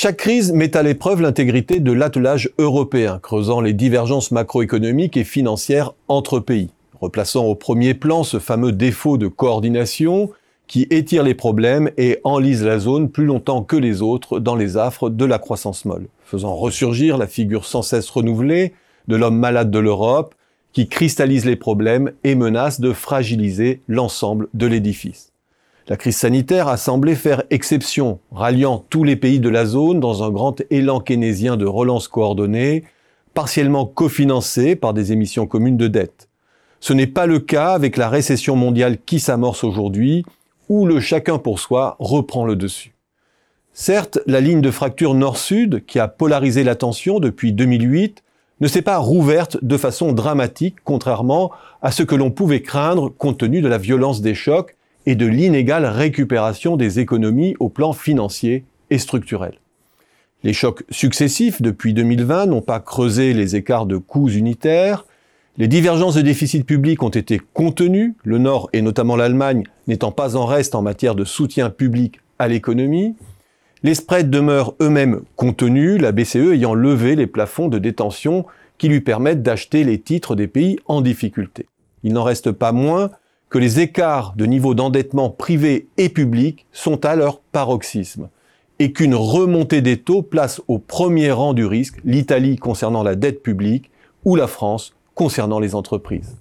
Chaque crise met à l'épreuve l'intégrité de l'attelage européen, creusant les divergences macroéconomiques et financières entre pays, replaçant au premier plan ce fameux défaut de coordination qui étire les problèmes et enlise la zone plus longtemps que les autres dans les affres de la croissance molle, faisant ressurgir la figure sans cesse renouvelée de l'homme malade de l'Europe qui cristallise les problèmes et menace de fragiliser l'ensemble de l'édifice. La crise sanitaire a semblé faire exception, ralliant tous les pays de la zone dans un grand élan keynésien de relance coordonnée, partiellement cofinancé par des émissions communes de dette. Ce n'est pas le cas avec la récession mondiale qui s'amorce aujourd'hui, où le chacun pour soi reprend le dessus. Certes, la ligne de fracture nord-sud, qui a polarisé l'attention depuis 2008, ne s'est pas rouverte de façon dramatique, contrairement à ce que l'on pouvait craindre compte tenu de la violence des chocs et de l'inégale récupération des économies au plan financier et structurel. Les chocs successifs depuis 2020 n'ont pas creusé les écarts de coûts unitaires, les divergences de déficit public ont été contenues, le Nord et notamment l'Allemagne n'étant pas en reste en matière de soutien public à l'économie. Les spreads demeurent eux-mêmes contenus, la BCE ayant levé les plafonds de détention qui lui permettent d'acheter les titres des pays en difficulté. Il n'en reste pas moins que les écarts de niveau d'endettement privé et public sont à leur paroxysme et qu'une remontée des taux place au premier rang du risque l'Italie concernant la dette publique ou la France concernant les entreprises.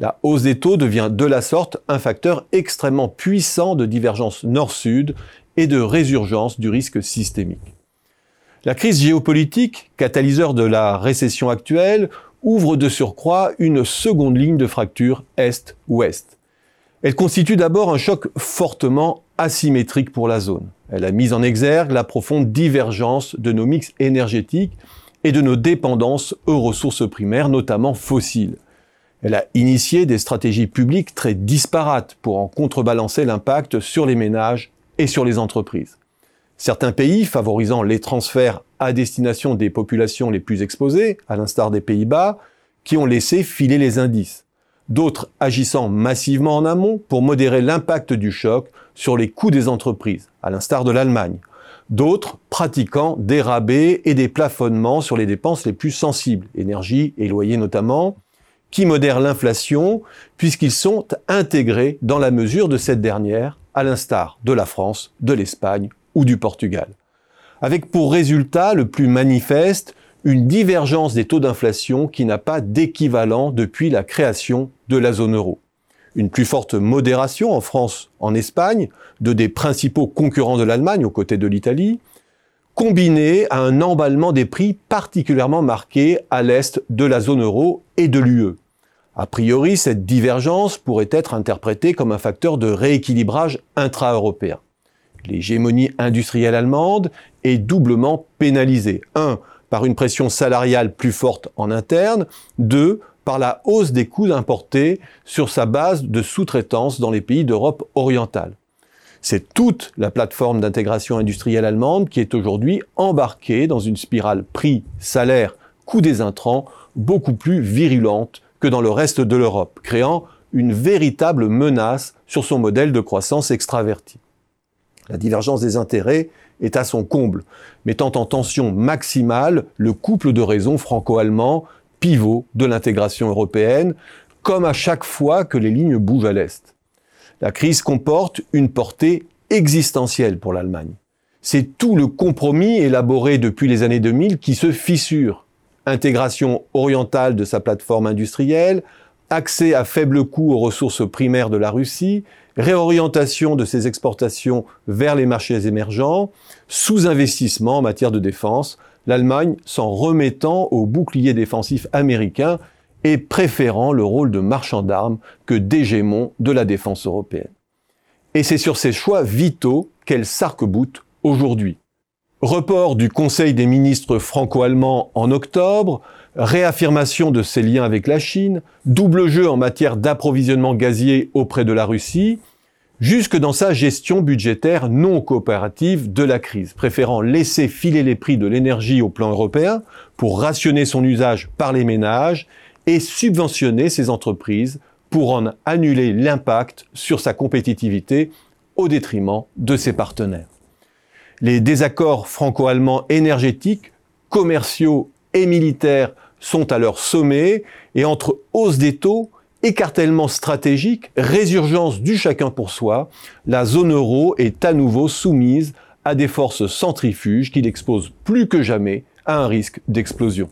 La hausse des taux devient de la sorte un facteur extrêmement puissant de divergence nord-sud et de résurgence du risque systémique. La crise géopolitique, catalyseur de la récession actuelle, ouvre de surcroît une seconde ligne de fracture Est-Ouest. Elle constitue d'abord un choc fortement asymétrique pour la zone. Elle a mis en exergue la profonde divergence de nos mix énergétiques et de nos dépendances aux ressources primaires, notamment fossiles. Elle a initié des stratégies publiques très disparates pour en contrebalancer l'impact sur les ménages et sur les entreprises. Certains pays favorisant les transferts à destination des populations les plus exposées, à l'instar des Pays-Bas, qui ont laissé filer les indices. D'autres agissant massivement en amont pour modérer l'impact du choc sur les coûts des entreprises, à l'instar de l'Allemagne, d'autres pratiquant des rabais et des plafonnements sur les dépenses les plus sensibles, énergie et loyer notamment, qui modèrent l'inflation puisqu'ils sont intégrés dans la mesure de cette dernière, à l'instar de la France, de l'Espagne ou du Portugal. Avec pour résultat le plus manifeste une divergence des taux d'inflation qui n'a pas d'équivalent depuis la création de la zone euro une plus forte modération en France, en Espagne, de des principaux concurrents de l'Allemagne aux côtés de l'Italie, combiné à un emballement des prix particulièrement marqué à l'est de la zone euro et de l'UE. A priori, cette divergence pourrait être interprétée comme un facteur de rééquilibrage intra-européen. L'hégémonie industrielle allemande est doublement pénalisée. 1. Par une pression salariale plus forte en interne. 2 par la hausse des coûts importés sur sa base de sous-traitance dans les pays d'Europe orientale. C'est toute la plateforme d'intégration industrielle allemande qui est aujourd'hui embarquée dans une spirale prix-salaire-coût des intrants beaucoup plus virulente que dans le reste de l'Europe, créant une véritable menace sur son modèle de croissance extraverti. La divergence des intérêts est à son comble, mettant en tension maximale le couple de raisons franco-allemand pivot de l'intégration européenne, comme à chaque fois que les lignes bougent à l'Est. La crise comporte une portée existentielle pour l'Allemagne. C'est tout le compromis élaboré depuis les années 2000 qui se fissure. Intégration orientale de sa plateforme industrielle, accès à faible coût aux ressources primaires de la Russie, réorientation de ses exportations vers les marchés émergents, sous-investissement en matière de défense, l'Allemagne s'en remettant au bouclier défensif américain et préférant le rôle de marchand d'armes que d'hégémon de la défense européenne. Et c'est sur ces choix vitaux qu'elle s'arc-boute aujourd'hui. Report du Conseil des ministres franco-allemands en octobre, réaffirmation de ses liens avec la Chine, double jeu en matière d'approvisionnement gazier auprès de la Russie, jusque dans sa gestion budgétaire non coopérative de la crise, préférant laisser filer les prix de l'énergie au plan européen pour rationner son usage par les ménages et subventionner ses entreprises pour en annuler l'impact sur sa compétitivité au détriment de ses partenaires. Les désaccords franco-allemands énergétiques, commerciaux et militaires sont à leur sommet et entre hausse des taux, écartèlement stratégique, résurgence du chacun pour soi, la zone euro est à nouveau soumise à des forces centrifuges qui l'exposent plus que jamais à un risque d'explosion.